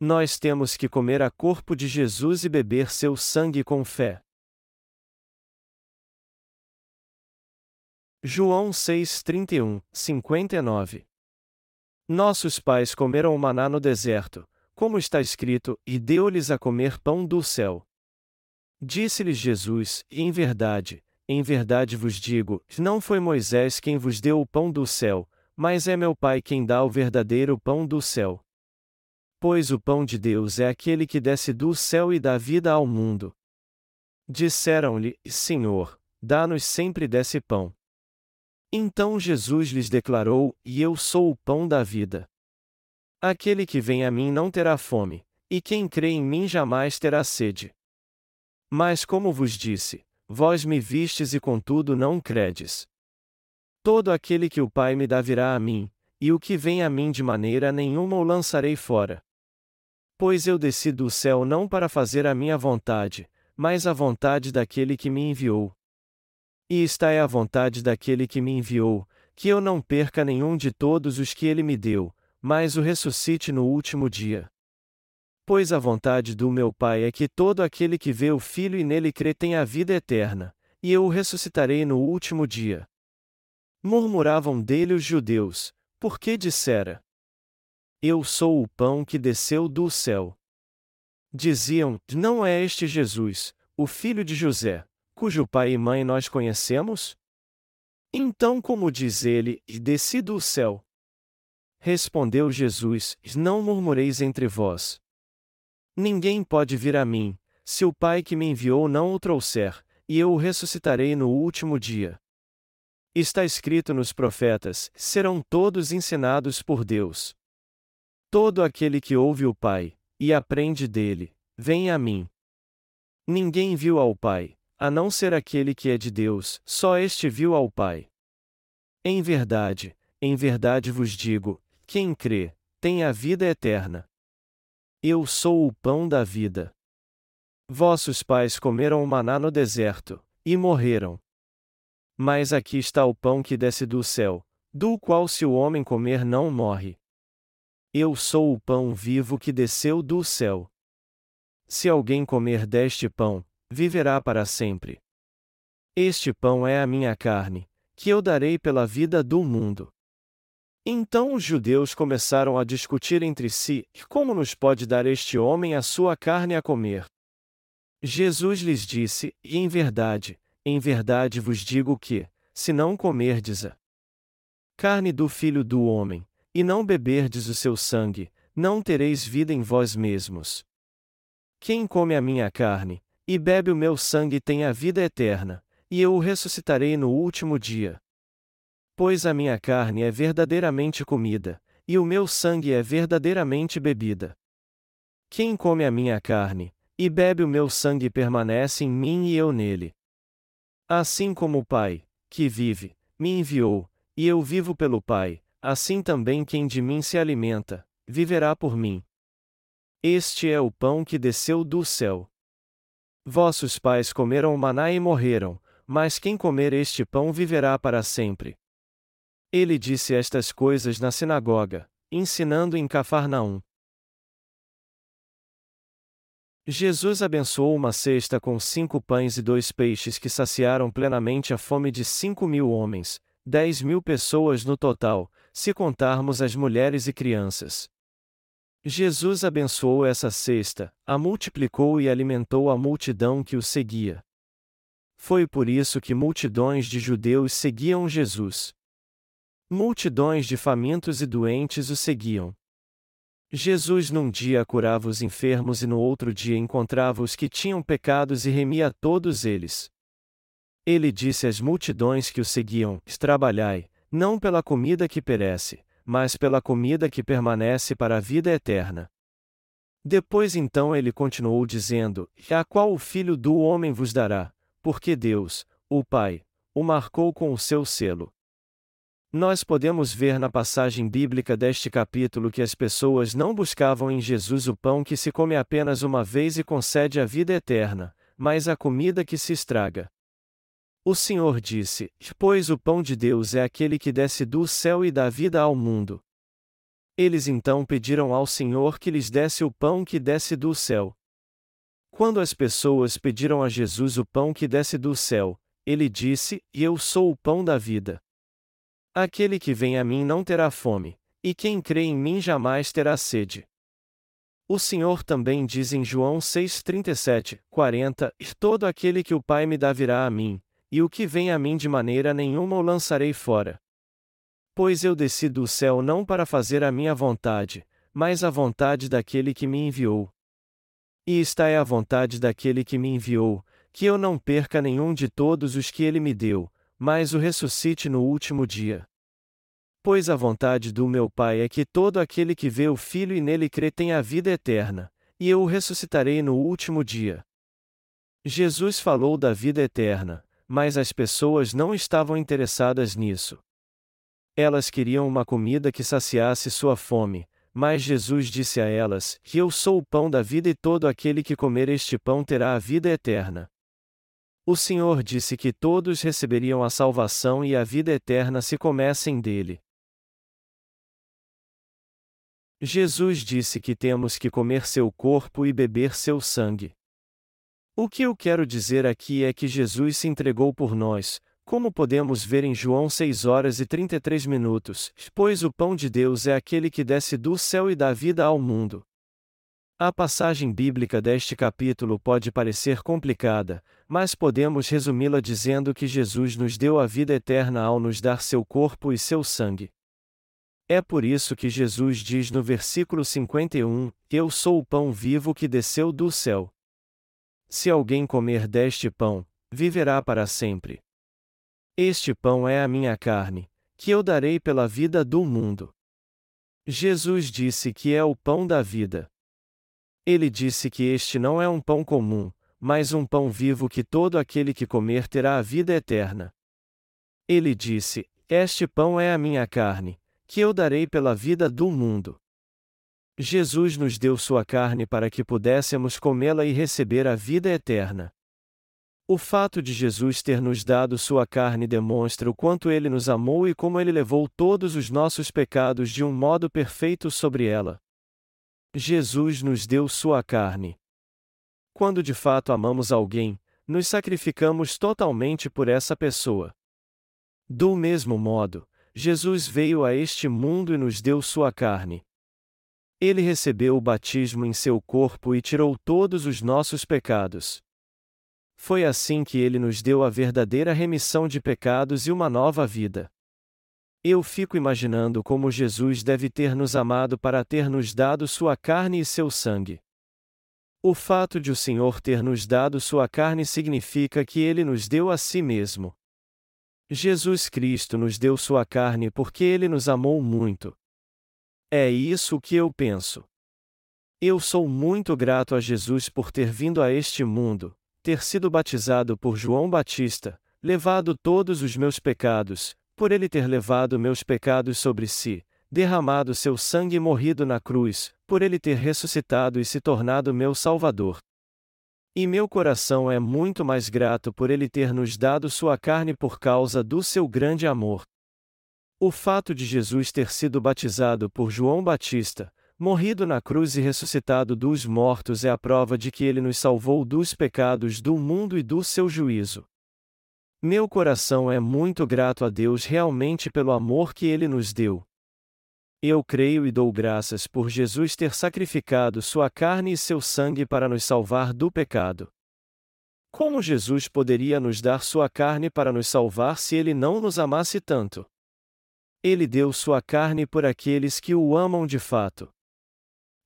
Nós temos que comer a corpo de Jesus e beber seu sangue com fé. João 6:31, 59 Nossos pais comeram o maná no deserto, como está escrito, e deu-lhes a comer pão do céu. Disse-lhes Jesus: Em verdade, em verdade vos digo, não foi Moisés quem vos deu o pão do céu, mas é meu Pai quem dá o verdadeiro pão do céu. Pois o pão de Deus é aquele que desce do céu e dá vida ao mundo. Disseram-lhe: Senhor, dá-nos sempre desse pão. Então Jesus lhes declarou: E eu sou o pão da vida. Aquele que vem a mim não terá fome, e quem crê em mim jamais terá sede. Mas como vos disse, vós me vistes e contudo não credes. Todo aquele que o Pai me dá virá a mim, e o que vem a mim de maneira nenhuma o lançarei fora. Pois eu desci do céu não para fazer a minha vontade, mas a vontade daquele que me enviou. E esta é a vontade daquele que me enviou, que eu não perca nenhum de todos os que ele me deu, mas o ressuscite no último dia. Pois a vontade do meu Pai é que todo aquele que vê o Filho e nele crê tenha a vida eterna, e eu o ressuscitarei no último dia. Murmuravam dele os judeus, porque dissera: eu sou o pão que desceu do céu. Diziam: Não é este Jesus, o filho de José, cujo pai e mãe nós conhecemos? Então, como diz ele, desci do céu? Respondeu Jesus: Não murmureis entre vós. Ninguém pode vir a mim, se o Pai que me enviou não o trouxer, e eu o ressuscitarei no último dia. Está escrito nos profetas: serão todos ensinados por Deus. Todo aquele que ouve o Pai, e aprende dele, vem a mim. Ninguém viu ao Pai, a não ser aquele que é de Deus, só este viu ao Pai. Em verdade, em verdade vos digo: quem crê, tem a vida eterna. Eu sou o pão da vida. Vossos pais comeram o maná no deserto, e morreram. Mas aqui está o pão que desce do céu, do qual se o homem comer não morre. Eu sou o pão vivo que desceu do céu. Se alguém comer deste pão, viverá para sempre. Este pão é a minha carne, que eu darei pela vida do mundo. Então os judeus começaram a discutir entre si: como nos pode dar este homem a sua carne a comer? Jesus lhes disse: E em verdade, em verdade vos digo que, se não comerdes a carne do filho do homem, e não beberdes o seu sangue, não tereis vida em vós mesmos. Quem come a minha carne, e bebe o meu sangue tem a vida eterna, e eu o ressuscitarei no último dia. Pois a minha carne é verdadeiramente comida, e o meu sangue é verdadeiramente bebida. Quem come a minha carne, e bebe o meu sangue permanece em mim e eu nele. Assim como o Pai, que vive, me enviou, e eu vivo pelo Pai, assim também quem de mim se alimenta, viverá por mim. Este é o pão que desceu do céu. Vossos pais comeram maná e morreram, mas quem comer este pão viverá para sempre. Ele disse estas coisas na sinagoga, ensinando em Cafarnaum. Jesus abençoou uma cesta com cinco pães e dois peixes que saciaram plenamente a fome de cinco mil homens, dez mil pessoas no total, se contarmos as mulheres e crianças. Jesus abençoou essa cesta, a multiplicou e alimentou a multidão que o seguia. Foi por isso que multidões de judeus seguiam Jesus. Multidões de famintos e doentes o seguiam. Jesus num dia curava os enfermos e no outro dia encontrava os que tinham pecados e remia todos eles. Ele disse às multidões que o seguiam: Trabalhai, não pela comida que perece, mas pela comida que permanece para a vida eterna. Depois então ele continuou dizendo: A qual o Filho do Homem vos dará, porque Deus, o Pai, o marcou com o seu selo. Nós podemos ver na passagem bíblica deste capítulo que as pessoas não buscavam em Jesus o pão que se come apenas uma vez e concede a vida eterna, mas a comida que se estraga. O Senhor disse: Pois o pão de Deus é aquele que desce do céu e dá vida ao mundo. Eles então pediram ao Senhor que lhes desse o pão que desce do céu. Quando as pessoas pediram a Jesus o pão que desce do céu, ele disse: eu sou o pão da vida. Aquele que vem a mim não terá fome, e quem crê em mim jamais terá sede. O Senhor também diz em João 6,37, 40: E todo aquele que o Pai me dá virá a mim, e o que vem a mim de maneira nenhuma o lançarei fora. Pois eu desci do céu não para fazer a minha vontade, mas a vontade daquele que me enviou. E esta é a vontade daquele que me enviou, que eu não perca nenhum de todos os que ele me deu, mas o ressuscite no último dia. Pois a vontade do meu Pai é que todo aquele que vê o Filho e nele crê tenha a vida eterna, e eu o ressuscitarei no último dia. Jesus falou da vida eterna, mas as pessoas não estavam interessadas nisso. Elas queriam uma comida que saciasse sua fome, mas Jesus disse a elas: Que eu sou o pão da vida e todo aquele que comer este pão terá a vida eterna. O Senhor disse que todos receberiam a salvação e a vida eterna se comessem dele. Jesus disse que temos que comer seu corpo e beber seu sangue. O que eu quero dizer aqui é que Jesus se entregou por nós, como podemos ver em João 6 horas e 33 minutos, pois o pão de Deus é aquele que desce do céu e dá vida ao mundo. A passagem bíblica deste capítulo pode parecer complicada, mas podemos resumi-la dizendo que Jesus nos deu a vida eterna ao nos dar seu corpo e seu sangue. É por isso que Jesus diz no versículo 51: Eu sou o pão vivo que desceu do céu. Se alguém comer deste pão, viverá para sempre. Este pão é a minha carne, que eu darei pela vida do mundo. Jesus disse que é o pão da vida. Ele disse que este não é um pão comum, mas um pão vivo que todo aquele que comer terá a vida eterna. Ele disse: Este pão é a minha carne, que eu darei pela vida do mundo. Jesus nos deu sua carne para que pudéssemos comê-la e receber a vida eterna. O fato de Jesus ter nos dado sua carne demonstra o quanto ele nos amou e como ele levou todos os nossos pecados de um modo perfeito sobre ela. Jesus nos deu sua carne. Quando de fato amamos alguém, nos sacrificamos totalmente por essa pessoa. Do mesmo modo, Jesus veio a este mundo e nos deu sua carne. Ele recebeu o batismo em seu corpo e tirou todos os nossos pecados. Foi assim que ele nos deu a verdadeira remissão de pecados e uma nova vida. Eu fico imaginando como Jesus deve ter nos amado para ter nos dado sua carne e seu sangue. O fato de o Senhor ter nos dado sua carne significa que ele nos deu a si mesmo. Jesus Cristo nos deu sua carne porque ele nos amou muito. É isso que eu penso. Eu sou muito grato a Jesus por ter vindo a este mundo, ter sido batizado por João Batista, levado todos os meus pecados, por ele ter levado meus pecados sobre si, derramado seu sangue e morrido na cruz, por ele ter ressuscitado e se tornado meu Salvador. E meu coração é muito mais grato por ele ter nos dado sua carne por causa do seu grande amor. O fato de Jesus ter sido batizado por João Batista, morrido na cruz e ressuscitado dos mortos é a prova de que ele nos salvou dos pecados do mundo e do seu juízo. Meu coração é muito grato a Deus realmente pelo amor que ele nos deu. Eu creio e dou graças por Jesus ter sacrificado sua carne e seu sangue para nos salvar do pecado. Como Jesus poderia nos dar sua carne para nos salvar se ele não nos amasse tanto? Ele deu sua carne por aqueles que o amam de fato.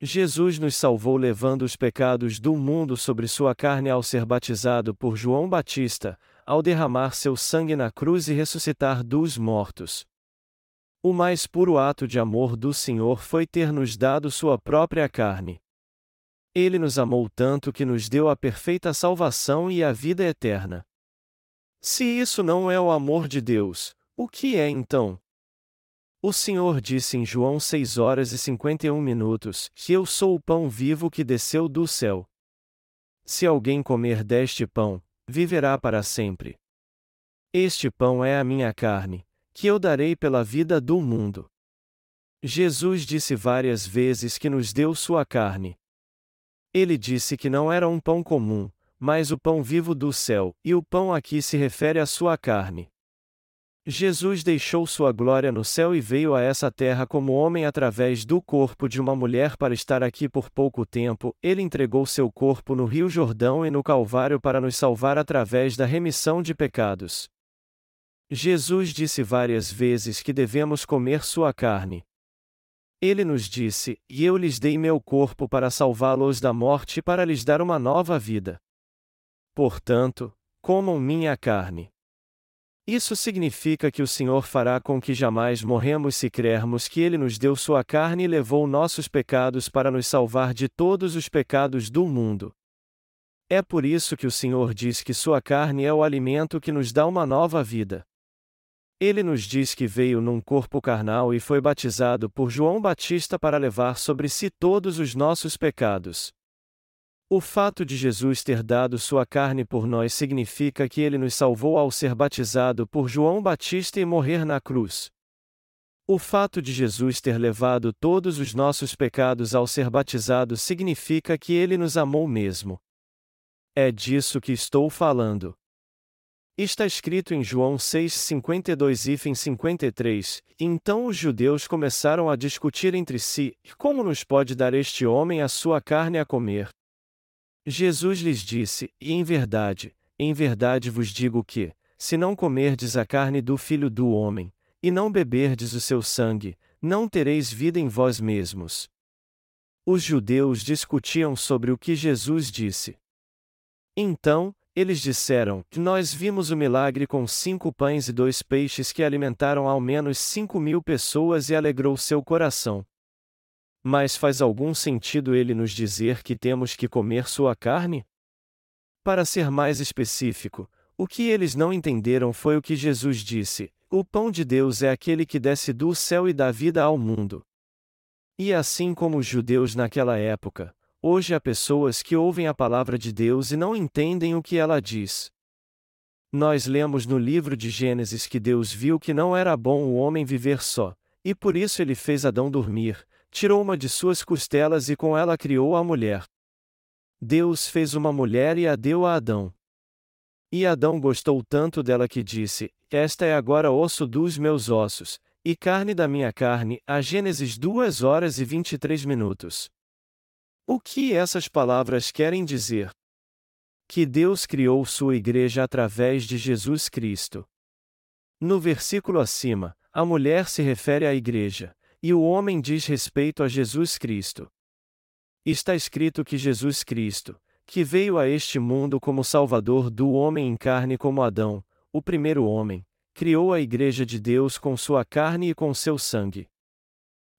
Jesus nos salvou levando os pecados do mundo sobre sua carne ao ser batizado por João Batista, ao derramar seu sangue na cruz e ressuscitar dos mortos. O mais puro ato de amor do Senhor foi ter nos dado sua própria carne. Ele nos amou tanto que nos deu a perfeita salvação e a vida eterna. Se isso não é o amor de Deus, o que é então? O Senhor disse em João 6 horas e 51 minutos: Que eu sou o pão vivo que desceu do céu. Se alguém comer deste pão, viverá para sempre. Este pão é a minha carne, que eu darei pela vida do mundo. Jesus disse várias vezes que nos deu sua carne. Ele disse que não era um pão comum, mas o pão vivo do céu, e o pão aqui se refere à sua carne. Jesus deixou sua glória no céu e veio a essa terra como homem através do corpo de uma mulher para estar aqui por pouco tempo. Ele entregou seu corpo no Rio Jordão e no Calvário para nos salvar através da remissão de pecados. Jesus disse várias vezes que devemos comer sua carne. Ele nos disse: E eu lhes dei meu corpo para salvá-los da morte e para lhes dar uma nova vida. Portanto, comam minha carne. Isso significa que o Senhor fará com que jamais morremos se crermos que Ele nos deu Sua carne e levou nossos pecados para nos salvar de todos os pecados do mundo. É por isso que o Senhor diz que Sua carne é o alimento que nos dá uma nova vida. Ele nos diz que veio num corpo carnal e foi batizado por João Batista para levar sobre si todos os nossos pecados. O fato de Jesus ter dado sua carne por nós significa que ele nos salvou ao ser batizado por João Batista e morrer na cruz. O fato de Jesus ter levado todos os nossos pecados ao ser batizado significa que ele nos amou mesmo. É disso que estou falando. Está escrito em João 6:52 e 53. Então os judeus começaram a discutir entre si: como nos pode dar este homem a sua carne a comer? Jesus lhes disse: E em verdade, em verdade vos digo que, se não comerdes a carne do Filho do Homem, e não beberdes o seu sangue, não tereis vida em vós mesmos. Os judeus discutiam sobre o que Jesus disse. Então, eles disseram: Nós vimos o milagre com cinco pães e dois peixes que alimentaram ao menos cinco mil pessoas e alegrou seu coração. Mas faz algum sentido ele nos dizer que temos que comer sua carne? Para ser mais específico, o que eles não entenderam foi o que Jesus disse: o pão de Deus é aquele que desce do céu e dá vida ao mundo. E assim como os judeus naquela época, hoje há pessoas que ouvem a palavra de Deus e não entendem o que ela diz. Nós lemos no livro de Gênesis que Deus viu que não era bom o homem viver só, e por isso ele fez Adão dormir, tirou uma de suas costelas e com ela criou a mulher. Deus fez uma mulher e a deu a Adão. E Adão gostou tanto dela que disse: Esta é agora osso dos meus ossos, e carne da minha carne. A Gênesis 2 horas e 23 minutos. O que essas palavras querem dizer? Que Deus criou sua igreja através de Jesus Cristo. No versículo acima, a mulher se refere à igreja, e o homem diz respeito a Jesus Cristo. Está escrito que Jesus Cristo, que veio a este mundo como Salvador do homem em carne como Adão, o primeiro homem, criou a Igreja de Deus com sua carne e com seu sangue.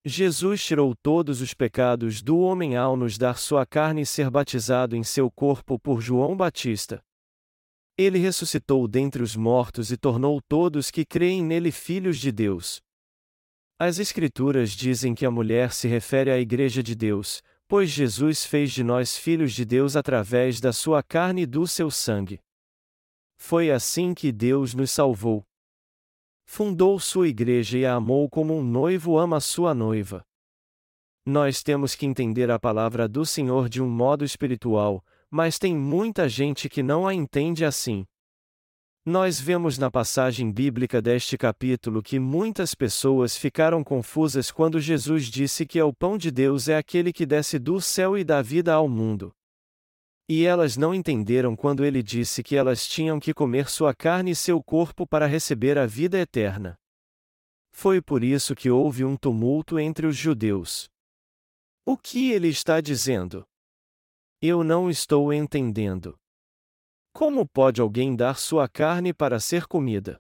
Jesus tirou todos os pecados do homem ao nos dar sua carne e ser batizado em seu corpo por João Batista. Ele ressuscitou dentre os mortos e tornou todos que creem nele filhos de Deus. As Escrituras dizem que a mulher se refere à Igreja de Deus, pois Jesus fez de nós filhos de Deus através da sua carne e do seu sangue. Foi assim que Deus nos salvou. Fundou sua igreja e a amou como um noivo ama sua noiva. Nós temos que entender a palavra do Senhor de um modo espiritual, mas tem muita gente que não a entende assim. Nós vemos na passagem bíblica deste capítulo que muitas pessoas ficaram confusas quando Jesus disse que é o pão de Deus é aquele que desce do céu e dá vida ao mundo. E elas não entenderam quando ele disse que elas tinham que comer sua carne e seu corpo para receber a vida eterna. Foi por isso que houve um tumulto entre os judeus. O que ele está dizendo? Eu não estou entendendo. Como pode alguém dar sua carne para ser comida?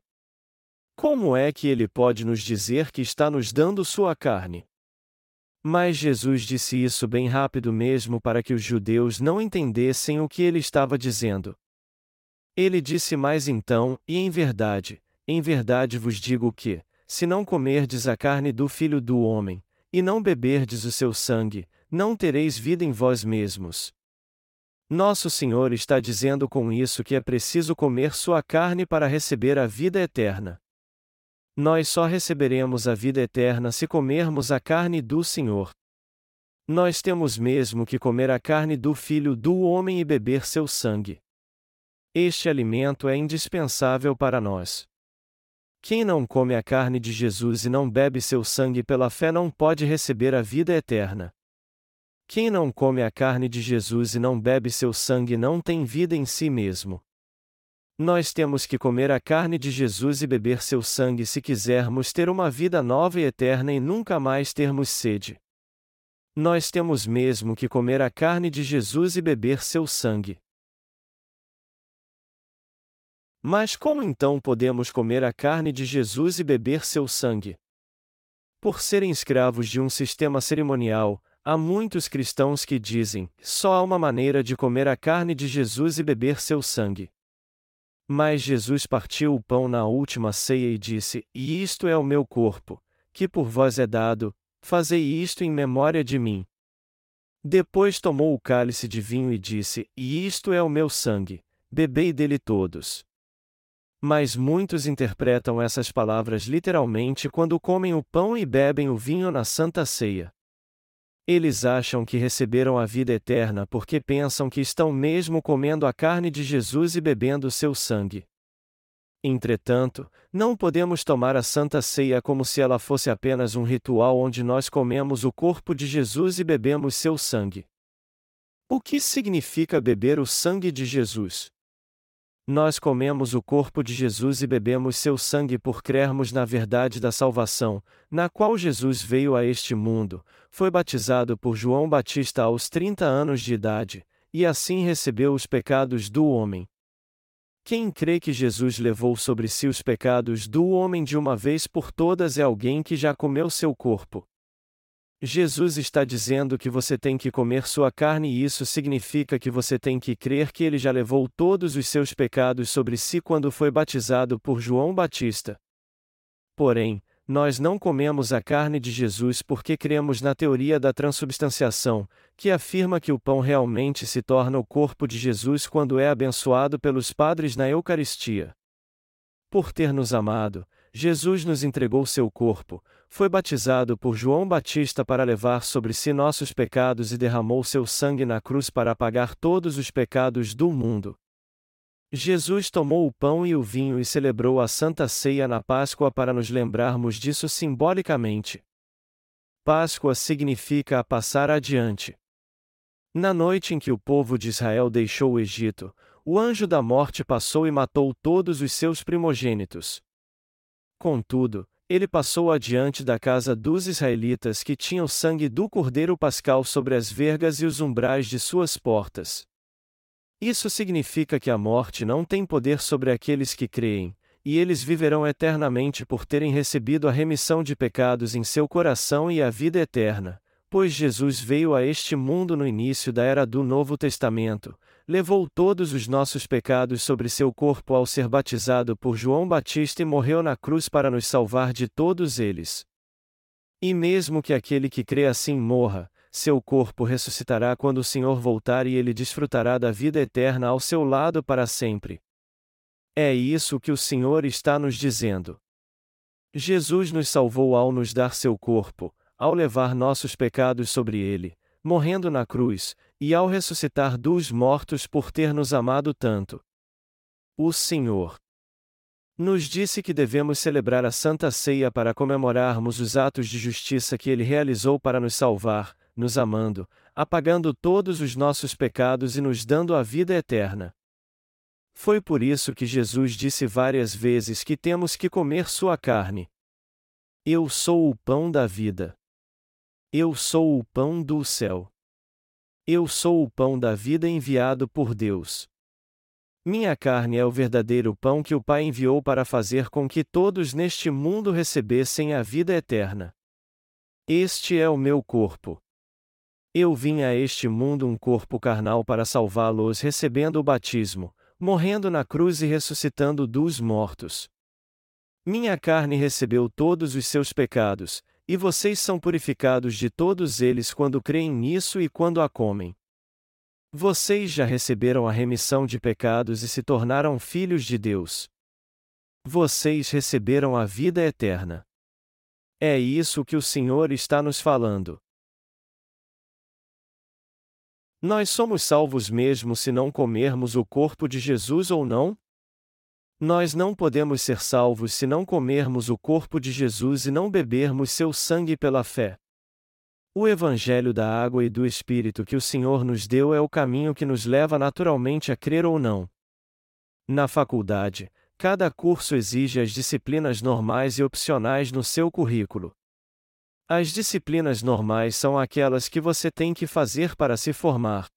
Como é que ele pode nos dizer que está nos dando sua carne? Mas Jesus disse isso bem rápido mesmo para que os judeus não entendessem o que ele estava dizendo. Ele disse mais então: E em verdade, em verdade vos digo que, se não comerdes a carne do filho do homem, e não beberdes o seu sangue, não tereis vida em vós mesmos. Nosso Senhor está dizendo com isso que é preciso comer sua carne para receber a vida eterna. Nós só receberemos a vida eterna se comermos a carne do Senhor. Nós temos mesmo que comer a carne do Filho do Homem e beber seu sangue. Este alimento é indispensável para nós. Quem não come a carne de Jesus e não bebe seu sangue pela fé não pode receber a vida eterna. Quem não come a carne de Jesus e não bebe seu sangue não tem vida em si mesmo. Nós temos que comer a carne de Jesus e beber seu sangue se quisermos ter uma vida nova e eterna e nunca mais termos sede. Nós temos mesmo que comer a carne de Jesus e beber seu sangue. Mas como então podemos comer a carne de Jesus e beber seu sangue? Por serem escravos de um sistema cerimonial, há muitos cristãos que dizem: só há uma maneira de comer a carne de Jesus e beber seu sangue. Mas Jesus partiu o pão na última ceia e disse: E isto é o meu corpo, que por vós é dado, fazei isto em memória de mim. Depois tomou o cálice de vinho e disse: E isto é o meu sangue, bebei dele todos. Mas muitos interpretam essas palavras literalmente quando comem o pão e bebem o vinho na Santa Ceia. Eles acham que receberam a vida eterna porque pensam que estão mesmo comendo a carne de Jesus e bebendo seu sangue. Entretanto, não podemos tomar a Santa Ceia como se ela fosse apenas um ritual onde nós comemos o corpo de Jesus e bebemos seu sangue. O que significa beber o sangue de Jesus? Nós comemos o corpo de Jesus e bebemos seu sangue por crermos na verdade da salvação, na qual Jesus veio a este mundo, foi batizado por João Batista aos 30 anos de idade, e assim recebeu os pecados do homem. Quem crê que Jesus levou sobre si os pecados do homem de uma vez por todas é alguém que já comeu seu corpo. Jesus está dizendo que você tem que comer sua carne e isso significa que você tem que crer que ele já levou todos os seus pecados sobre si quando foi batizado por João Batista. Porém, nós não comemos a carne de Jesus porque cremos na teoria da transubstanciação, que afirma que o pão realmente se torna o corpo de Jesus quando é abençoado pelos padres na Eucaristia. Por ter nos amado, Jesus nos entregou seu corpo, foi batizado por João Batista para levar sobre si nossos pecados e derramou seu sangue na cruz para apagar todos os pecados do mundo. Jesus tomou o pão e o vinho e celebrou a Santa Ceia na Páscoa para nos lembrarmos disso simbolicamente. Páscoa significa a passar adiante. Na noite em que o povo de Israel deixou o Egito, o anjo da morte passou e matou todos os seus primogênitos. Contudo, ele passou adiante da casa dos israelitas que tinham sangue do cordeiro pascal sobre as vergas e os umbrais de suas portas. Isso significa que a morte não tem poder sobre aqueles que creem, e eles viverão eternamente por terem recebido a remissão de pecados em seu coração e a vida eterna, pois Jesus veio a este mundo no início da era do Novo Testamento, levou todos os nossos pecados sobre seu corpo ao ser batizado por João Batista e morreu na cruz para nos salvar de todos eles. E mesmo que aquele que crê assim morra, seu corpo ressuscitará quando o Senhor voltar e ele desfrutará da vida eterna ao seu lado para sempre. É isso que o Senhor está nos dizendo. Jesus nos salvou ao nos dar seu corpo, ao levar nossos pecados sobre ele, morrendo na cruz, e ao ressuscitar dos mortos por ter nos amado tanto. O Senhor nos disse que devemos celebrar a Santa Ceia para comemorarmos os atos de justiça que ele realizou para nos salvar, nos amando, apagando todos os nossos pecados e nos dando a vida eterna. Foi por isso que Jesus disse várias vezes que temos que comer sua carne. Eu sou o pão da vida. Eu sou o pão do céu. Eu sou o pão da vida enviado por Deus. Minha carne é o verdadeiro pão que o Pai enviou para fazer com que todos neste mundo recebessem a vida eterna. Este é o meu corpo. Eu vim a este mundo um corpo carnal para salvá-los recebendo o batismo, morrendo na cruz e ressuscitando dos mortos. Minha carne recebeu todos os seus pecados, e vocês são purificados de todos eles quando creem nisso e quando a comem. Vocês já receberam a remissão de pecados e se tornaram filhos de Deus. Vocês receberam a vida eterna. É isso que o Senhor está nos falando. Nós somos salvos mesmo se não comermos o corpo de Jesus ou não? Nós não podemos ser salvos se não comermos o corpo de Jesus e não bebermos seu sangue pela fé. O Evangelho da água e do Espírito que o Senhor nos deu é o caminho que nos leva naturalmente a crer ou não. Na faculdade, cada curso exige as disciplinas normais e opcionais no seu currículo. As disciplinas normais são aquelas que você tem que fazer para se formar.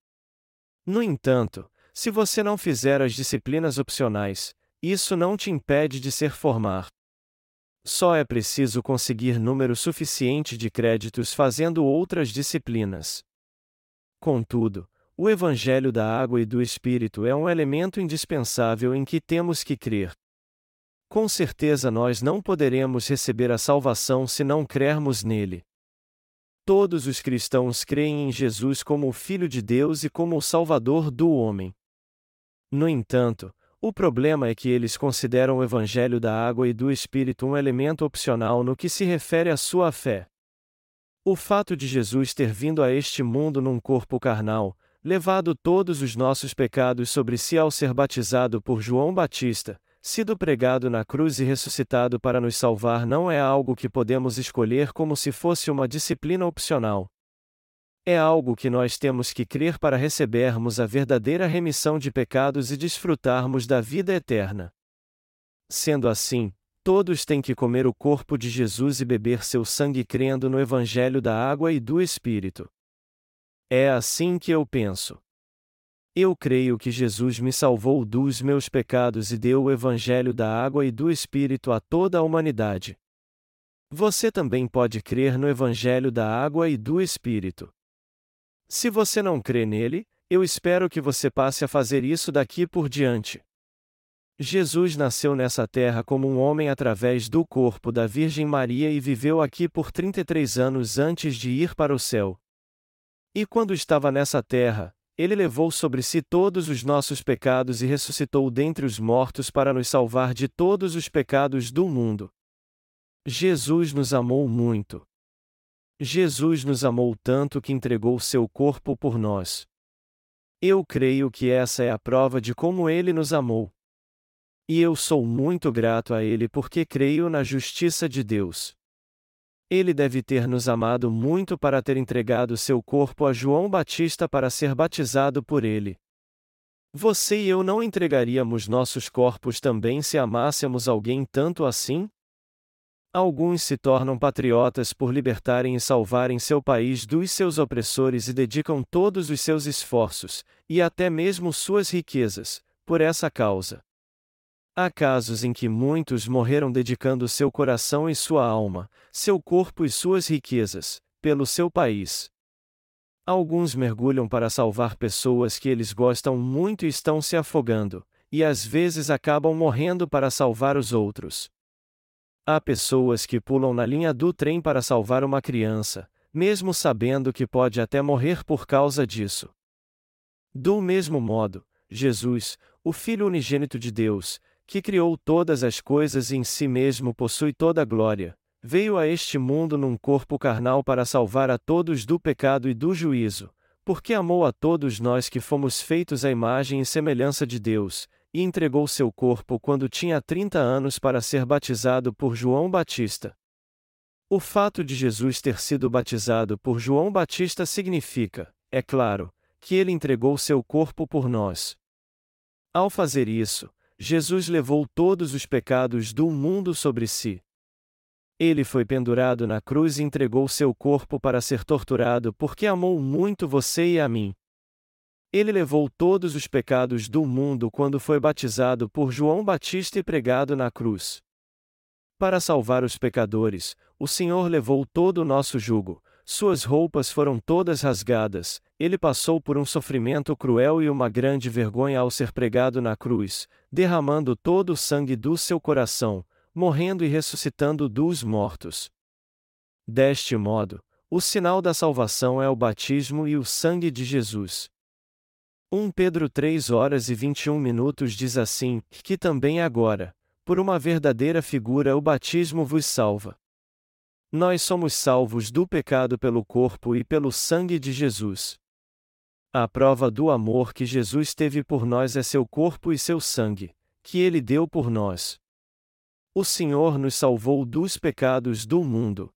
No entanto, se você não fizer as disciplinas opcionais, isso não te impede de ser formar. Só é preciso conseguir número suficiente de créditos fazendo outras disciplinas. Contudo, o Evangelho da Água e do Espírito é um elemento indispensável em que temos que crer. Com certeza nós não poderemos receber a salvação se não crermos nele. Todos os cristãos creem em Jesus como o Filho de Deus e como o Salvador do homem. No entanto, o problema é que eles consideram o Evangelho da água e do Espírito um elemento opcional no que se refere à sua fé. O fato de Jesus ter vindo a este mundo num corpo carnal, levado todos os nossos pecados sobre si ao ser batizado por João Batista, sido pregado na cruz e ressuscitado para nos salvar não é algo que podemos escolher como se fosse uma disciplina opcional. É algo que nós temos que crer para recebermos a verdadeira remissão de pecados e desfrutarmos da vida eterna. Sendo assim, todos têm que comer o corpo de Jesus e beber seu sangue crendo no Evangelho da água e do Espírito. É assim que eu penso. Eu creio que Jesus me salvou dos meus pecados e deu o Evangelho da água e do Espírito a toda a humanidade. Você também pode crer no Evangelho da água e do Espírito. Se você não crê nele, eu espero que você passe a fazer isso daqui por diante. Jesus nasceu nessa terra como um homem através do corpo da Virgem Maria e viveu aqui por 33 anos antes de ir para o céu. E quando estava nessa terra, ele levou sobre si todos os nossos pecados e ressuscitou dentre os mortos para nos salvar de todos os pecados do mundo. Jesus nos amou muito. Jesus nos amou tanto que entregou seu corpo por nós. Eu creio que essa é a prova de como ele nos amou. E eu sou muito grato a ele porque creio na justiça de Deus. Ele deve ter nos amado muito para ter entregado seu corpo a João Batista para ser batizado por ele. Você e eu não entregaríamos nossos corpos também se amássemos alguém tanto assim? Alguns se tornam patriotas por libertarem e salvarem seu país dos seus opressores e dedicam todos os seus esforços, e até mesmo suas riquezas, por essa causa. Há casos em que muitos morreram dedicando seu coração e sua alma, seu corpo e suas riquezas, pelo seu país. Alguns mergulham para salvar pessoas que eles gostam muito e estão se afogando, e às vezes acabam morrendo para salvar os outros. Há pessoas que pulam na linha do trem para salvar uma criança, mesmo sabendo que pode até morrer por causa disso. Do mesmo modo, Jesus, o Filho unigênito de Deus, que criou todas as coisas e em si mesmo possui toda a glória, veio a este mundo num corpo carnal para salvar a todos do pecado e do juízo, porque amou a todos nós que fomos feitos à imagem e semelhança de Deus, e entregou seu corpo quando tinha 30 anos para ser batizado por João Batista. O fato de Jesus ter sido batizado por João Batista significa, é claro, que ele entregou seu corpo por nós. Ao fazer isso, Jesus levou todos os pecados do mundo sobre si. Ele foi pendurado na cruz e entregou seu corpo para ser torturado porque amou muito você e a mim. Ele levou todos os pecados do mundo quando foi batizado por João Batista e pregado na cruz. Para salvar os pecadores, o Senhor levou todo o nosso jugo, suas roupas foram todas rasgadas, ele passou por um sofrimento cruel e uma grande vergonha ao ser pregado na cruz, derramando todo o sangue do seu coração, morrendo e ressuscitando dos mortos. Deste modo, o sinal da salvação é o batismo e o sangue de Jesus. 1 Pedro 3 horas e 21 minutos diz assim: Que também agora, por uma verdadeira figura o batismo vos salva. Nós somos salvos do pecado pelo corpo e pelo sangue de Jesus. A prova do amor que Jesus teve por nós é seu corpo e seu sangue, que ele deu por nós. O Senhor nos salvou dos pecados do mundo.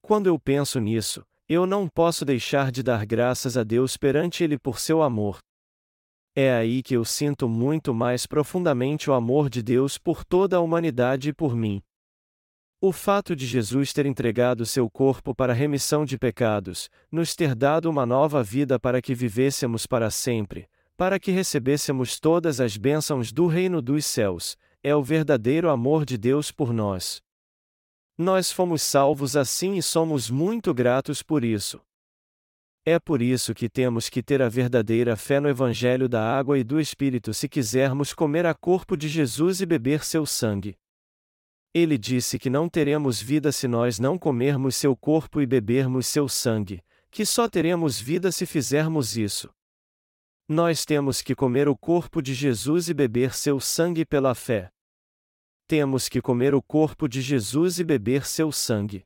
Quando eu penso nisso, eu não posso deixar de dar graças a Deus perante Ele por seu amor, é aí que eu sinto muito mais profundamente o amor de Deus por toda a humanidade e por mim. O fato de Jesus ter entregado seu corpo para a remissão de pecados, nos ter dado uma nova vida para que vivêssemos para sempre, para que recebêssemos todas as bênçãos do reino dos céus, é o verdadeiro amor de Deus por nós. Nós fomos salvos assim e somos muito gratos por isso. É por isso que temos que ter a verdadeira fé no Evangelho da água e do Espírito se quisermos comer a corpo de Jesus e beber seu sangue. Ele disse que não teremos vida se nós não comermos seu corpo e bebermos seu sangue, que só teremos vida se fizermos isso. Nós temos que comer o corpo de Jesus e beber seu sangue pela fé. Temos que comer o corpo de Jesus e beber seu sangue.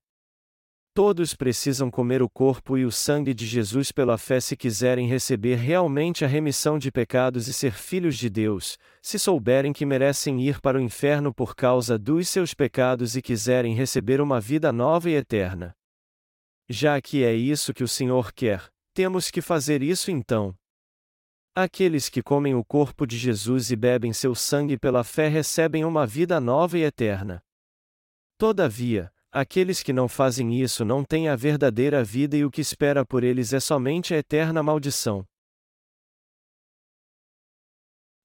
Todos precisam comer o corpo e o sangue de Jesus pela fé se quiserem receber realmente a remissão de pecados e ser filhos de Deus, se souberem que merecem ir para o inferno por causa dos seus pecados e quiserem receber uma vida nova e eterna. Já que é isso que o Senhor quer, temos que fazer isso então. Aqueles que comem o corpo de Jesus e bebem seu sangue pela fé recebem uma vida nova e eterna. Todavia, Aqueles que não fazem isso não têm a verdadeira vida e o que espera por eles é somente a eterna maldição.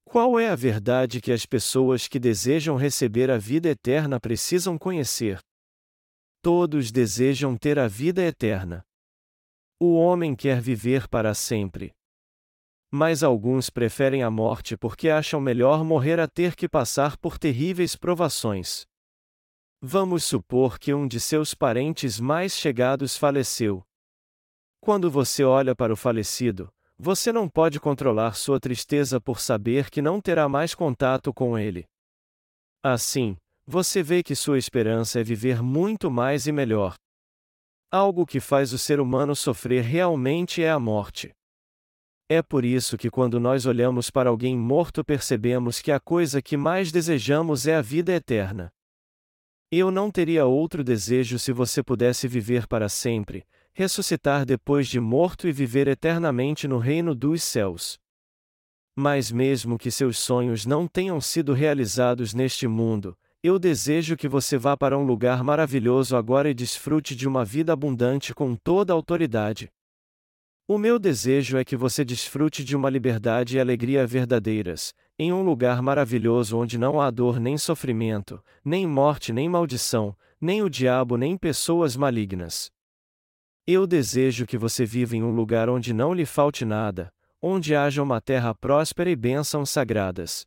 Qual é a verdade que as pessoas que desejam receber a vida eterna precisam conhecer? Todos desejam ter a vida eterna. O homem quer viver para sempre. Mas alguns preferem a morte porque acham melhor morrer a ter que passar por terríveis provações. Vamos supor que um de seus parentes mais chegados faleceu. Quando você olha para o falecido, você não pode controlar sua tristeza por saber que não terá mais contato com ele. Assim, você vê que sua esperança é viver muito mais e melhor. Algo que faz o ser humano sofrer realmente é a morte. É por isso que quando nós olhamos para alguém morto percebemos que a coisa que mais desejamos é a vida eterna. Eu não teria outro desejo se você pudesse viver para sempre, ressuscitar depois de morto e viver eternamente no reino dos céus. Mas mesmo que seus sonhos não tenham sido realizados neste mundo, eu desejo que você vá para um lugar maravilhoso agora e desfrute de uma vida abundante com toda a autoridade. O meu desejo é que você desfrute de uma liberdade e alegria verdadeiras, em um lugar maravilhoso onde não há dor nem sofrimento, nem morte nem maldição, nem o diabo nem pessoas malignas. Eu desejo que você viva em um lugar onde não lhe falte nada, onde haja uma terra próspera e bênçãos sagradas.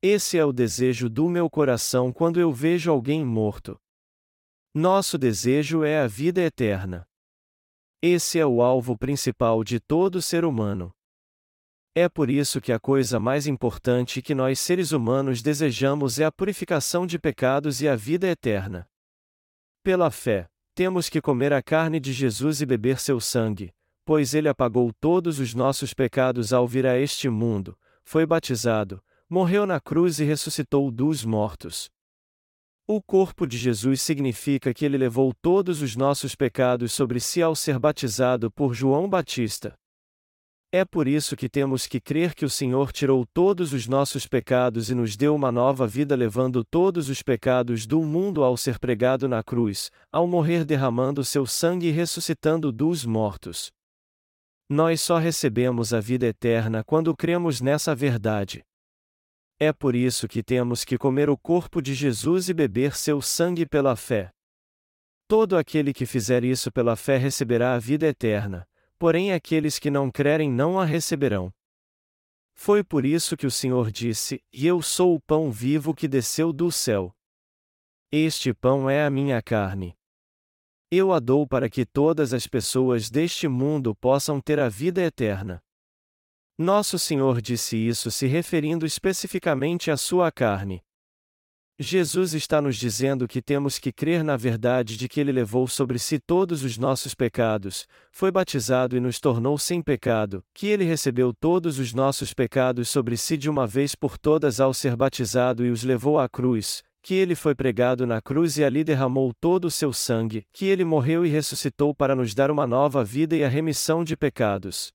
Esse é o desejo do meu coração quando eu vejo alguém morto. Nosso desejo é a vida eterna. Esse é o alvo principal de todo ser humano. É por isso que a coisa mais importante que nós seres humanos desejamos é a purificação de pecados e a vida eterna. Pela fé, temos que comer a carne de Jesus e beber seu sangue, pois ele apagou todos os nossos pecados ao vir a este mundo, foi batizado, morreu na cruz e ressuscitou dos mortos. O corpo de Jesus significa que ele levou todos os nossos pecados sobre si ao ser batizado por João Batista. É por isso que temos que crer que o Senhor tirou todos os nossos pecados e nos deu uma nova vida, levando todos os pecados do mundo ao ser pregado na cruz, ao morrer derramando seu sangue e ressuscitando dos mortos. Nós só recebemos a vida eterna quando cremos nessa verdade. É por isso que temos que comer o corpo de Jesus e beber seu sangue pela fé. Todo aquele que fizer isso pela fé receberá a vida eterna porém aqueles que não crerem não a receberão. Foi por isso que o Senhor disse: E eu sou o pão vivo que desceu do céu. Este pão é a minha carne. Eu a dou para que todas as pessoas deste mundo possam ter a vida eterna. Nosso Senhor disse isso se referindo especificamente à sua carne. Jesus está nos dizendo que temos que crer na verdade de que Ele levou sobre si todos os nossos pecados, foi batizado e nos tornou sem pecado, que Ele recebeu todos os nossos pecados sobre si de uma vez por todas ao ser batizado e os levou à cruz, que Ele foi pregado na cruz e ali derramou todo o seu sangue, que Ele morreu e ressuscitou para nos dar uma nova vida e a remissão de pecados.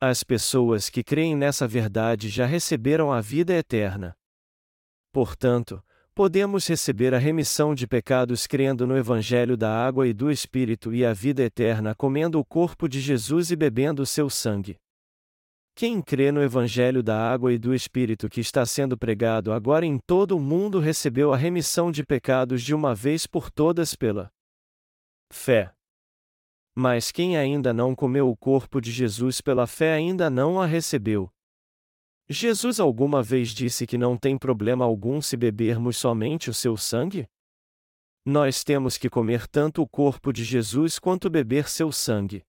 As pessoas que creem nessa verdade já receberam a vida eterna. Portanto, podemos receber a remissão de pecados crendo no Evangelho da água e do Espírito e a vida eterna comendo o corpo de Jesus e bebendo o seu sangue. Quem crê no Evangelho da água e do Espírito que está sendo pregado agora em todo o mundo recebeu a remissão de pecados de uma vez por todas pela fé. Mas quem ainda não comeu o corpo de Jesus pela fé ainda não a recebeu, Jesus alguma vez disse que não tem problema algum se bebermos somente o seu sangue? Nós temos que comer tanto o corpo de Jesus quanto beber seu sangue.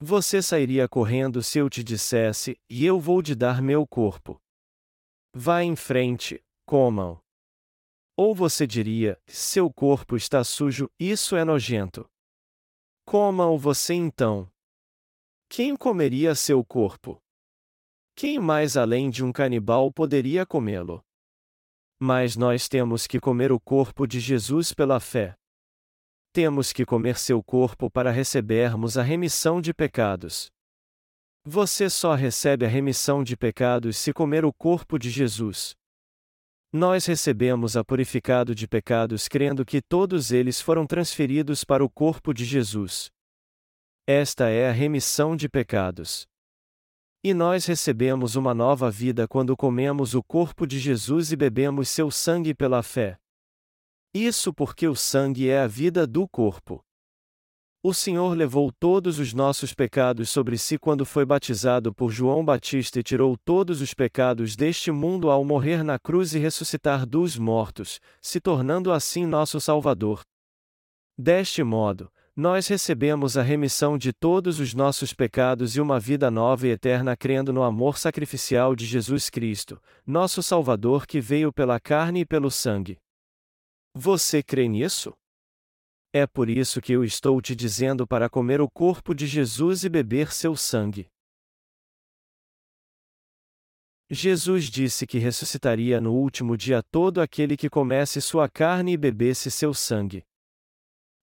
Você sairia correndo se eu te dissesse, e eu vou te dar meu corpo. Vá em frente, comam. Ou você diria, seu corpo está sujo, isso é nojento. Comam você então. Quem comeria seu corpo? Quem mais além de um canibal poderia comê-lo? Mas nós temos que comer o corpo de Jesus pela fé. Temos que comer seu corpo para recebermos a remissão de pecados. Você só recebe a remissão de pecados se comer o corpo de Jesus. Nós recebemos a purificado de pecados crendo que todos eles foram transferidos para o corpo de Jesus. Esta é a remissão de pecados. E nós recebemos uma nova vida quando comemos o corpo de Jesus e bebemos seu sangue pela fé. Isso porque o sangue é a vida do corpo. O Senhor levou todos os nossos pecados sobre si quando foi batizado por João Batista e tirou todos os pecados deste mundo ao morrer na cruz e ressuscitar dos mortos, se tornando assim nosso Salvador. Deste modo, nós recebemos a remissão de todos os nossos pecados e uma vida nova e eterna crendo no amor sacrificial de Jesus Cristo, nosso Salvador que veio pela carne e pelo sangue. Você crê nisso? É por isso que eu estou te dizendo para comer o corpo de Jesus e beber seu sangue. Jesus disse que ressuscitaria no último dia todo aquele que comesse sua carne e bebesse seu sangue.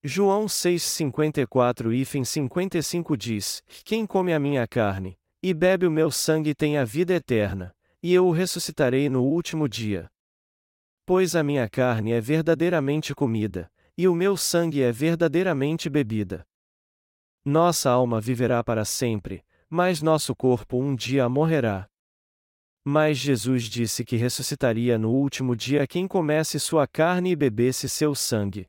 João 6,54 e 55 diz: Quem come a minha carne, e bebe o meu sangue tem a vida eterna, e eu o ressuscitarei no último dia. Pois a minha carne é verdadeiramente comida, e o meu sangue é verdadeiramente bebida. Nossa alma viverá para sempre, mas nosso corpo um dia morrerá. Mas Jesus disse que ressuscitaria no último dia quem comesse sua carne e bebesse seu sangue.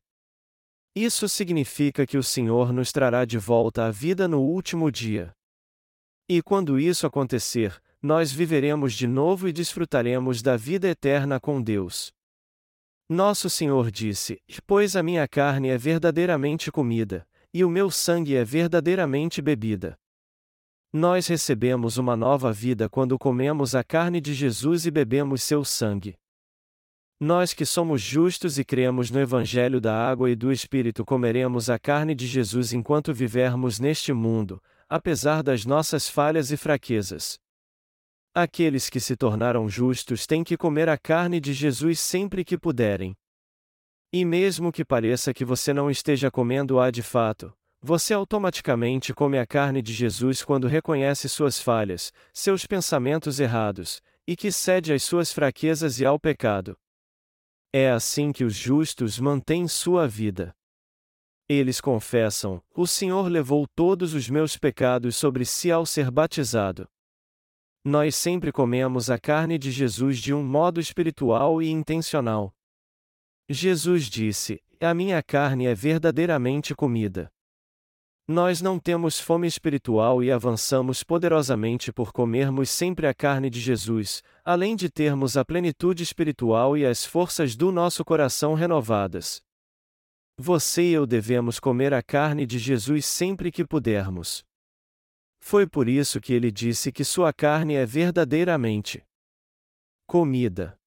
Isso significa que o Senhor nos trará de volta à vida no último dia. E quando isso acontecer, nós viveremos de novo e desfrutaremos da vida eterna com Deus. Nosso Senhor disse: Pois a minha carne é verdadeiramente comida, e o meu sangue é verdadeiramente bebida. Nós recebemos uma nova vida quando comemos a carne de Jesus e bebemos seu sangue. Nós que somos justos e cremos no Evangelho da água e do Espírito comeremos a carne de Jesus enquanto vivermos neste mundo, apesar das nossas falhas e fraquezas. Aqueles que se tornaram justos têm que comer a carne de Jesus sempre que puderem. E mesmo que pareça que você não esteja comendo-a de fato, você automaticamente come a carne de Jesus quando reconhece suas falhas, seus pensamentos errados, e que cede às suas fraquezas e ao pecado. É assim que os justos mantêm sua vida. Eles confessam: O Senhor levou todos os meus pecados sobre si ao ser batizado. Nós sempre comemos a carne de Jesus de um modo espiritual e intencional. Jesus disse: A minha carne é verdadeiramente comida. Nós não temos fome espiritual e avançamos poderosamente por comermos sempre a carne de Jesus, além de termos a plenitude espiritual e as forças do nosso coração renovadas. Você e eu devemos comer a carne de Jesus sempre que pudermos. Foi por isso que ele disse que sua carne é verdadeiramente comida.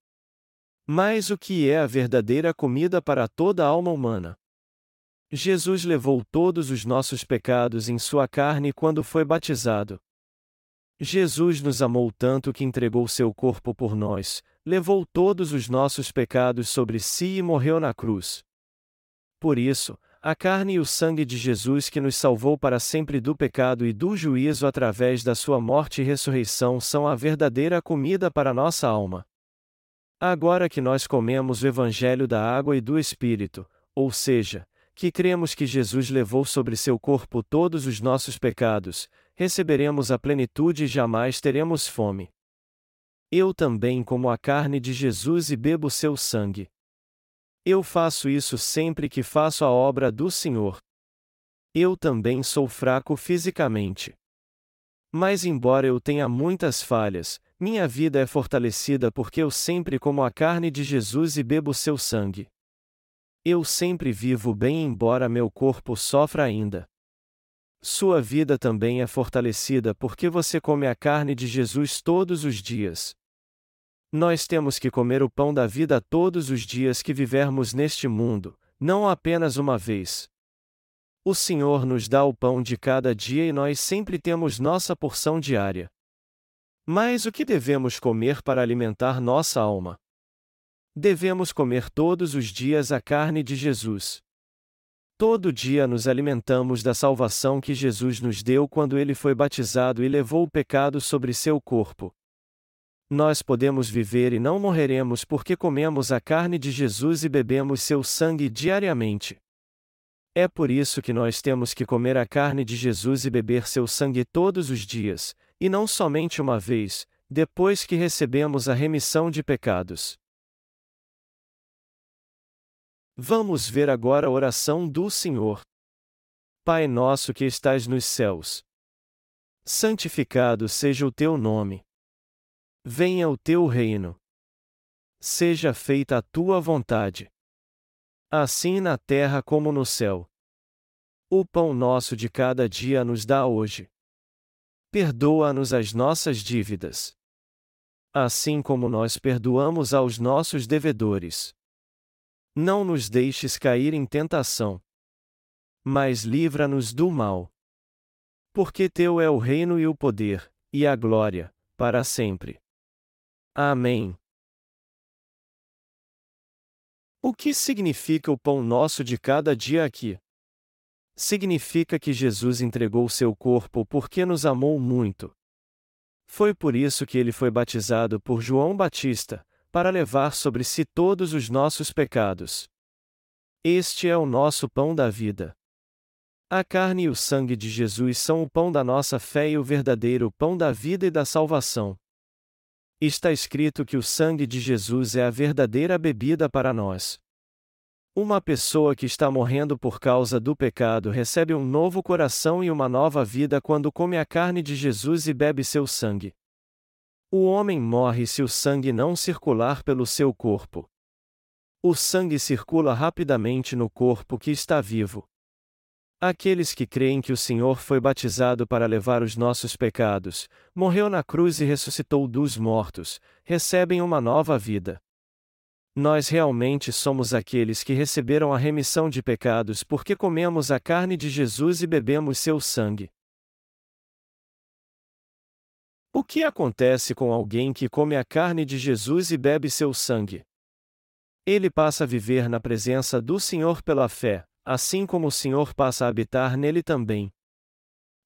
Mas o que é a verdadeira comida para toda a alma humana? Jesus levou todos os nossos pecados em sua carne quando foi batizado. Jesus nos amou tanto que entregou seu corpo por nós, levou todos os nossos pecados sobre si e morreu na cruz. Por isso, a carne e o sangue de Jesus que nos salvou para sempre do pecado e do juízo através da sua morte e ressurreição são a verdadeira comida para nossa alma. Agora que nós comemos o Evangelho da água e do Espírito, ou seja, que cremos que Jesus levou sobre seu corpo todos os nossos pecados, receberemos a plenitude e jamais teremos fome. Eu também como a carne de Jesus e bebo seu sangue. Eu faço isso sempre que faço a obra do Senhor. Eu também sou fraco fisicamente. Mas, embora eu tenha muitas falhas, minha vida é fortalecida porque eu sempre como a carne de Jesus e bebo seu sangue. Eu sempre vivo bem, embora meu corpo sofra ainda. Sua vida também é fortalecida porque você come a carne de Jesus todos os dias. Nós temos que comer o pão da vida todos os dias que vivermos neste mundo, não apenas uma vez. O Senhor nos dá o pão de cada dia e nós sempre temos nossa porção diária. Mas o que devemos comer para alimentar nossa alma? Devemos comer todos os dias a carne de Jesus. Todo dia nos alimentamos da salvação que Jesus nos deu quando ele foi batizado e levou o pecado sobre seu corpo. Nós podemos viver e não morreremos porque comemos a carne de Jesus e bebemos seu sangue diariamente. É por isso que nós temos que comer a carne de Jesus e beber seu sangue todos os dias, e não somente uma vez, depois que recebemos a remissão de pecados. Vamos ver agora a oração do Senhor. Pai nosso que estais nos céus. Santificado seja o teu nome. Venha o teu reino. Seja feita a tua vontade. Assim na terra como no céu. O pão nosso de cada dia nos dá hoje. Perdoa-nos as nossas dívidas. Assim como nós perdoamos aos nossos devedores não nos deixes cair em tentação. Mas livra-nos do mal. Porque teu é o reino e o poder, e a glória, para sempre. Amém. O que significa o pão nosso de cada dia aqui? Significa que Jesus entregou seu corpo porque nos amou muito. Foi por isso que ele foi batizado por João Batista, para levar sobre si todos os nossos pecados. Este é o nosso pão da vida. A carne e o sangue de Jesus são o pão da nossa fé e o verdadeiro pão da vida e da salvação. Está escrito que o sangue de Jesus é a verdadeira bebida para nós. Uma pessoa que está morrendo por causa do pecado recebe um novo coração e uma nova vida quando come a carne de Jesus e bebe seu sangue. O homem morre se o sangue não circular pelo seu corpo. O sangue circula rapidamente no corpo que está vivo. Aqueles que creem que o Senhor foi batizado para levar os nossos pecados, morreu na cruz e ressuscitou dos mortos, recebem uma nova vida. Nós realmente somos aqueles que receberam a remissão de pecados porque comemos a carne de Jesus e bebemos seu sangue. O que acontece com alguém que come a carne de Jesus e bebe seu sangue? Ele passa a viver na presença do Senhor pela fé, assim como o Senhor passa a habitar nele também.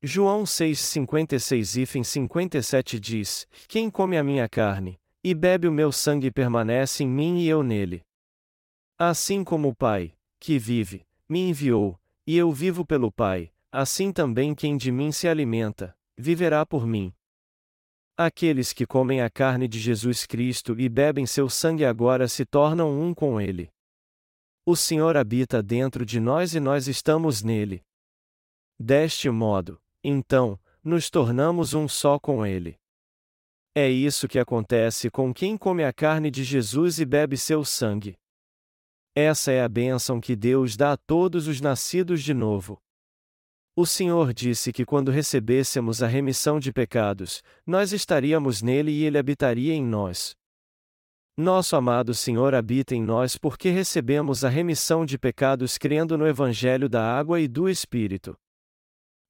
João 6,56 e 57 diz: Quem come a minha carne, e bebe o meu sangue permanece em mim e eu nele. Assim como o Pai, que vive, me enviou, e eu vivo pelo Pai, assim também quem de mim se alimenta, viverá por mim. Aqueles que comem a carne de Jesus Cristo e bebem seu sangue agora se tornam um com Ele. O Senhor habita dentro de nós e nós estamos nele. Deste modo, então, nos tornamos um só com Ele. É isso que acontece com quem come a carne de Jesus e bebe seu sangue. Essa é a bênção que Deus dá a todos os nascidos de novo. O Senhor disse que quando recebêssemos a remissão de pecados, nós estaríamos nele e ele habitaria em nós. Nosso amado Senhor habita em nós porque recebemos a remissão de pecados crendo no Evangelho da Água e do Espírito.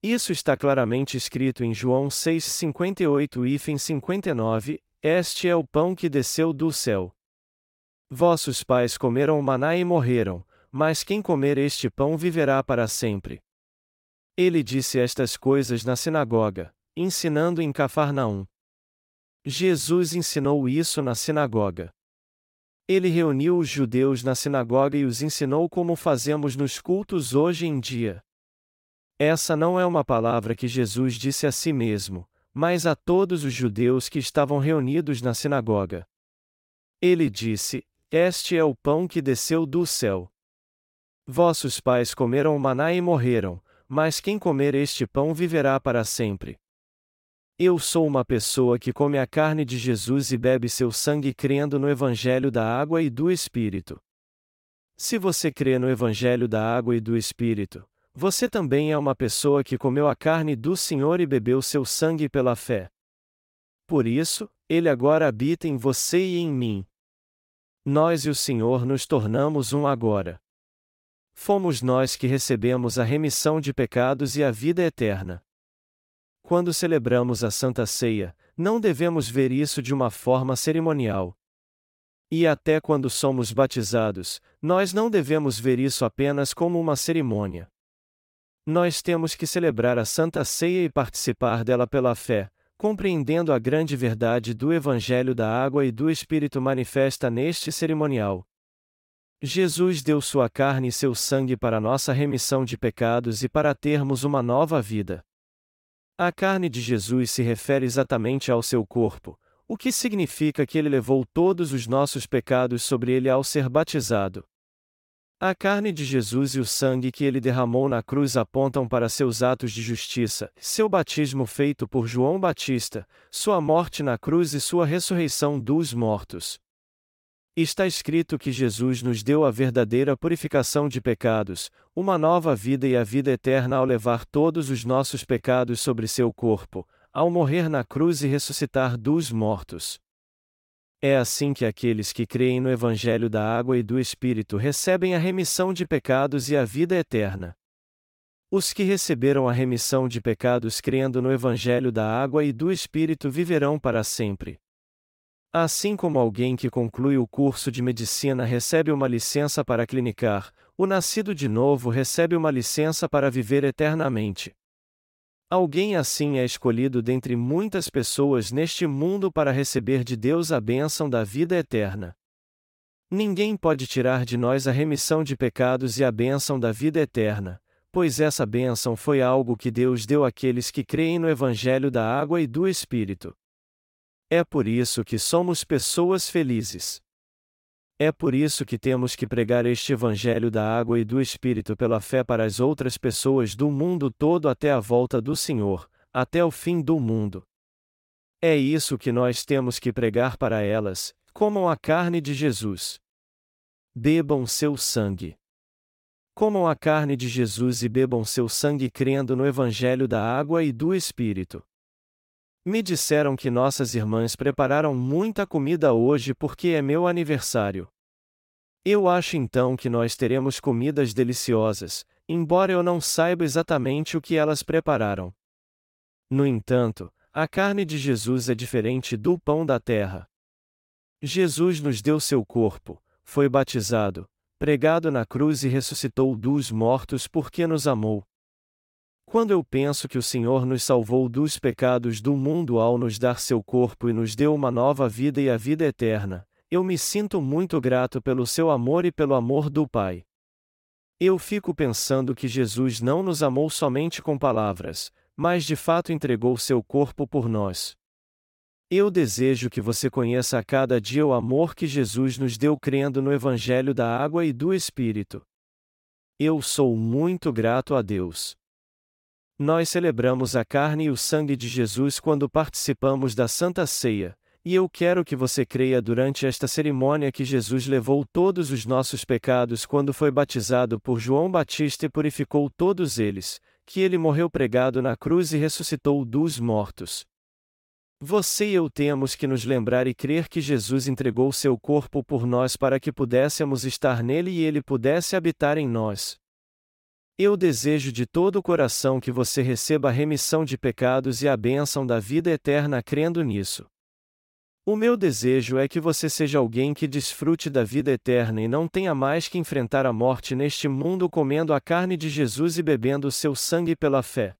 Isso está claramente escrito em João 6,58 e 59, Este é o pão que desceu do céu. Vossos pais comeram o maná e morreram, mas quem comer este pão viverá para sempre. Ele disse estas coisas na sinagoga, ensinando em Cafarnaum. Jesus ensinou isso na sinagoga. Ele reuniu os judeus na sinagoga e os ensinou como fazemos nos cultos hoje em dia. Essa não é uma palavra que Jesus disse a si mesmo, mas a todos os judeus que estavam reunidos na sinagoga. Ele disse: Este é o pão que desceu do céu. Vossos pais comeram o maná e morreram, mas quem comer este pão viverá para sempre. Eu sou uma pessoa que come a carne de Jesus e bebe seu sangue crendo no Evangelho da água e do Espírito. Se você crê no Evangelho da água e do Espírito, você também é uma pessoa que comeu a carne do Senhor e bebeu seu sangue pela fé. Por isso, ele agora habita em você e em mim. Nós e o Senhor nos tornamos um agora. Fomos nós que recebemos a remissão de pecados e a vida eterna. Quando celebramos a Santa Ceia, não devemos ver isso de uma forma cerimonial. E até quando somos batizados, nós não devemos ver isso apenas como uma cerimônia. Nós temos que celebrar a Santa Ceia e participar dela pela fé, compreendendo a grande verdade do Evangelho da Água e do Espírito manifesta neste cerimonial. Jesus deu sua carne e seu sangue para nossa remissão de pecados e para termos uma nova vida. A carne de Jesus se refere exatamente ao seu corpo, o que significa que ele levou todos os nossos pecados sobre ele ao ser batizado. A carne de Jesus e o sangue que ele derramou na cruz apontam para seus atos de justiça, seu batismo feito por João Batista, sua morte na cruz e sua ressurreição dos mortos. Está escrito que Jesus nos deu a verdadeira purificação de pecados, uma nova vida e a vida eterna ao levar todos os nossos pecados sobre seu corpo, ao morrer na cruz e ressuscitar dos mortos. É assim que aqueles que creem no Evangelho da Água e do Espírito recebem a remissão de pecados e a vida eterna. Os que receberam a remissão de pecados crendo no Evangelho da Água e do Espírito viverão para sempre. Assim como alguém que conclui o curso de medicina recebe uma licença para clinicar, o nascido de novo recebe uma licença para viver eternamente. Alguém assim é escolhido dentre muitas pessoas neste mundo para receber de Deus a bênção da vida eterna. Ninguém pode tirar de nós a remissão de pecados e a bênção da vida eterna, pois essa bênção foi algo que Deus deu àqueles que creem no Evangelho da água e do Espírito. É por isso que somos pessoas felizes. É por isso que temos que pregar este Evangelho da água e do Espírito pela fé para as outras pessoas do mundo todo até a volta do Senhor, até o fim do mundo. É isso que nós temos que pregar para elas: comam a carne de Jesus. Bebam seu sangue. Comam a carne de Jesus e bebam seu sangue crendo no Evangelho da água e do Espírito. Me disseram que nossas irmãs prepararam muita comida hoje porque é meu aniversário. Eu acho então que nós teremos comidas deliciosas, embora eu não saiba exatamente o que elas prepararam. No entanto, a carne de Jesus é diferente do pão da terra. Jesus nos deu seu corpo, foi batizado, pregado na cruz e ressuscitou dos mortos porque nos amou. Quando eu penso que o Senhor nos salvou dos pecados do mundo ao nos dar seu corpo e nos deu uma nova vida e a vida eterna, eu me sinto muito grato pelo seu amor e pelo amor do Pai. Eu fico pensando que Jesus não nos amou somente com palavras, mas de fato entregou seu corpo por nós. Eu desejo que você conheça a cada dia o amor que Jesus nos deu crendo no Evangelho da Água e do Espírito. Eu sou muito grato a Deus. Nós celebramos a carne e o sangue de Jesus quando participamos da Santa Ceia, e eu quero que você creia durante esta cerimônia que Jesus levou todos os nossos pecados quando foi batizado por João Batista e purificou todos eles, que ele morreu pregado na cruz e ressuscitou dos mortos. Você e eu temos que nos lembrar e crer que Jesus entregou seu corpo por nós para que pudéssemos estar nele e ele pudesse habitar em nós. Eu desejo de todo o coração que você receba a remissão de pecados e a bênção da vida eterna crendo nisso. O meu desejo é que você seja alguém que desfrute da vida eterna e não tenha mais que enfrentar a morte neste mundo comendo a carne de Jesus e bebendo seu sangue pela fé.